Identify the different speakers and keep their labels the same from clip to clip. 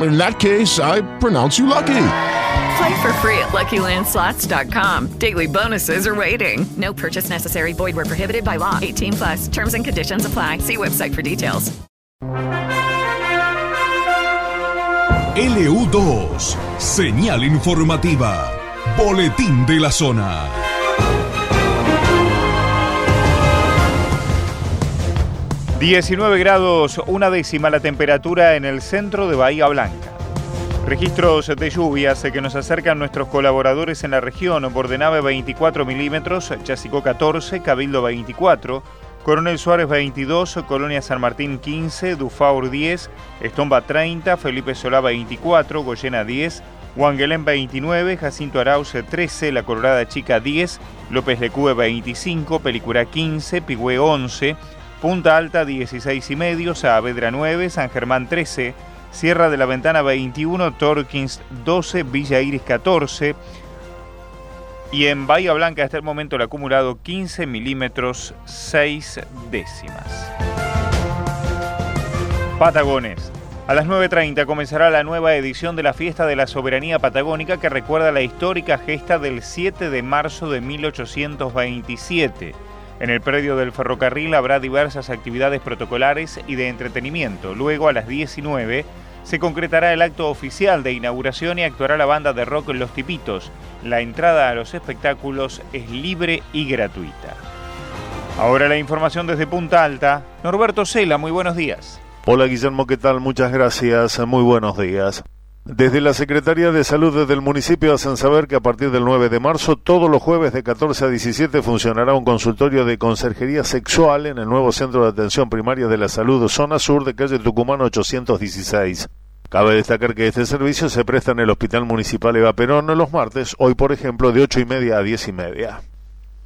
Speaker 1: in that case, I pronounce you lucky.
Speaker 2: Play for free at LuckyLandSlots.com. Daily bonuses are waiting. No purchase necessary. Void were prohibited by law. 18 plus. Terms and conditions apply. See website for details.
Speaker 3: LU2, señal informativa, boletín de la zona.
Speaker 4: 19 grados, una décima la temperatura en el centro de Bahía Blanca. Registros de lluvias que nos acercan nuestros colaboradores en la región. Bordenave 24 milímetros, Chasicó 14, Cabildo 24, Coronel Suárez 22, Colonia San Martín 15, Dufaur 10, Estomba 30, Felipe Solá 24, Goyena 10, Huanguelén 29, Jacinto Arauce 13, La Colorada Chica 10, López Lecue 25, Pelicura 15, Pigüé 11, Punta Alta 16 y medio, Saavedra 9, San Germán 13, Sierra de la Ventana 21, Torkins 12, Villa Iris 14 y en Bahía Blanca hasta el momento el acumulado 15 milímetros 6 décimas. Patagones. A las 9.30 comenzará la nueva edición de la Fiesta de la Soberanía Patagónica que recuerda la histórica gesta del 7 de marzo de 1827 en el predio del ferrocarril habrá diversas actividades protocolares y de entretenimiento. Luego, a las 19, se concretará el acto oficial de inauguración y actuará la banda de rock Los Tipitos. La entrada a los espectáculos es libre y gratuita. Ahora la información desde Punta Alta. Norberto Cela, muy buenos días.
Speaker 5: Hola Guillermo, ¿qué tal? Muchas gracias. Muy buenos días. Desde la Secretaría de Salud del municipio hacen saber que a partir del 9 de marzo, todos los jueves de 14 a 17, funcionará un consultorio de conserjería sexual en el nuevo Centro de Atención Primaria de la Salud, zona sur de calle Tucumán 816. Cabe destacar que este servicio se presta en el Hospital Municipal Eva Perón los martes, hoy por ejemplo de 8 y media a 10 y media.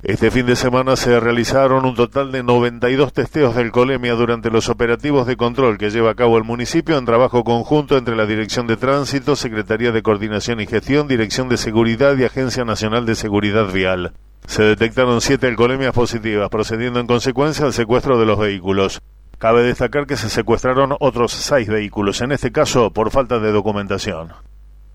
Speaker 5: Este fin de semana se realizaron un total de 92 testeos del colemia durante los operativos de control que lleva a cabo el municipio en trabajo conjunto entre la Dirección de Tránsito, Secretaría de Coordinación y Gestión, Dirección de Seguridad y Agencia Nacional de Seguridad Vial. Se detectaron siete alcoholemias positivas, procediendo en consecuencia al secuestro de los vehículos. Cabe destacar que se secuestraron otros seis vehículos, en este caso por falta de documentación.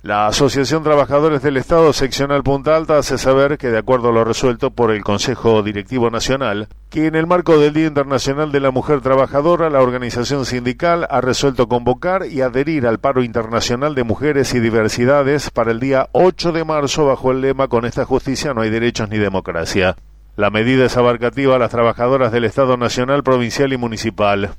Speaker 5: La Asociación Trabajadores del Estado Seccional Punta Alta hace saber que, de acuerdo a lo resuelto por el Consejo Directivo Nacional, que en el marco del Día Internacional de la Mujer Trabajadora, la organización sindical ha resuelto convocar y adherir al paro internacional de mujeres y diversidades para el día 8 de marzo bajo el lema Con esta justicia no hay derechos ni democracia. La medida es abarcativa a las trabajadoras del Estado Nacional, Provincial y Municipal.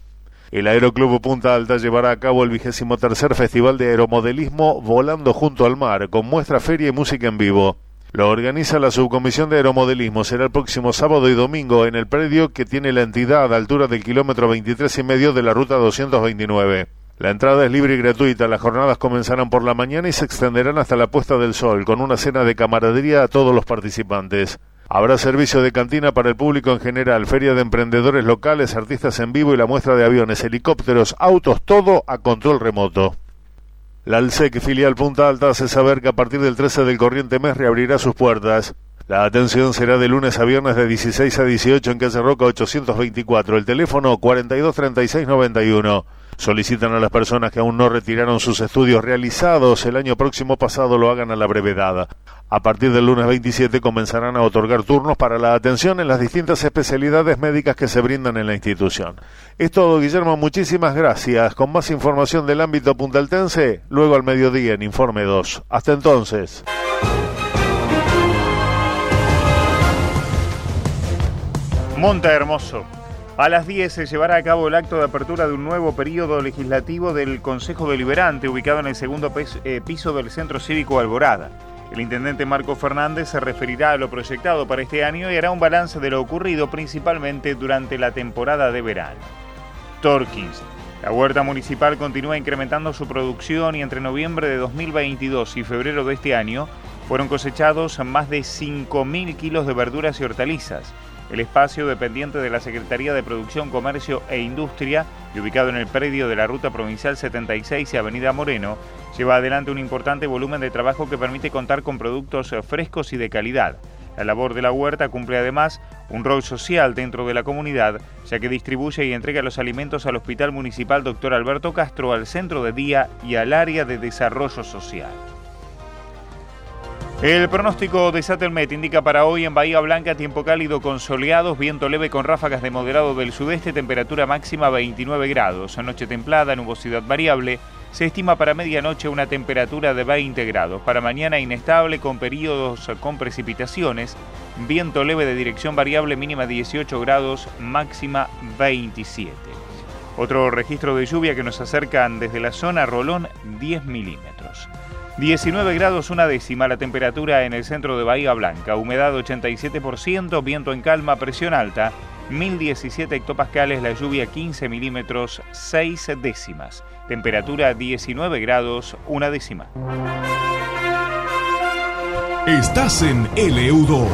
Speaker 5: El Aeroclub Punta Alta llevará a cabo el vigésimo tercer Festival de Aeromodelismo Volando junto al mar, con muestra, feria y música en vivo. Lo organiza la Subcomisión de Aeromodelismo. Será el próximo sábado y domingo en el predio que tiene la entidad a altura del kilómetro 23 y medio de la ruta 229. La entrada es libre y gratuita. Las jornadas comenzarán por la mañana y se extenderán hasta la puesta del sol, con una cena de camaradería a todos los participantes. Habrá servicio de cantina para el público en general, feria de emprendedores locales, artistas en vivo y la muestra de aviones, helicópteros, autos, todo a control remoto. La ALSEC filial Punta Alta hace saber que a partir del 13 del corriente mes reabrirá sus puertas. La atención será de lunes a viernes de 16 a 18 en Calle Roca 824. El teléfono 423691. Solicitan a las personas que aún no retiraron sus estudios realizados el año próximo pasado lo hagan a la brevedad. A partir del lunes 27 comenzarán a otorgar turnos para la atención en las distintas especialidades médicas que se brindan en la institución. Es todo, Guillermo. Muchísimas gracias. Con más información del ámbito puntaltense, luego al mediodía en Informe 2. Hasta entonces.
Speaker 4: Monta Hermoso A las 10 se llevará a cabo el acto de apertura de un nuevo periodo legislativo del Consejo Deliberante, ubicado en el segundo eh, piso del Centro Cívico Alborada. El intendente Marco Fernández se referirá a lo proyectado para este año y hará un balance de lo ocurrido principalmente durante la temporada de verano. Torkins. La huerta municipal continúa incrementando su producción y entre noviembre de 2022 y febrero de este año fueron cosechados más de 5.000 kilos de verduras y hortalizas. El espacio dependiente de la Secretaría de Producción, Comercio e Industria y ubicado en el predio de la Ruta Provincial 76 y Avenida Moreno, lleva adelante un importante volumen de trabajo que permite contar con productos frescos y de calidad. La labor de la huerta cumple además un rol social dentro de la comunidad, ya que distribuye y entrega los alimentos al Hospital Municipal Dr. Alberto Castro, al Centro de Día y al Área de Desarrollo Social. El pronóstico de Satelmet indica para hoy en Bahía Blanca tiempo cálido con soleados, viento leve con ráfagas de moderado del sudeste, temperatura máxima 29 grados, noche templada, nubosidad variable. Se estima para medianoche una temperatura de 20 grados. Para mañana inestable con periodos con precipitaciones. Viento leve de dirección variable mínima 18 grados, máxima 27. Otro registro de lluvia que nos acercan desde la zona Rolón 10 milímetros. 19 grados una décima. La temperatura en el centro de Bahía Blanca, humedad 87%, viento en calma, presión alta, 1017 hectopascales, la lluvia 15 milímetros, 6 décimas, temperatura 19 grados una décima.
Speaker 3: Estás en LU2,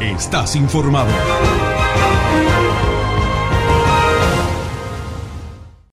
Speaker 3: estás informado.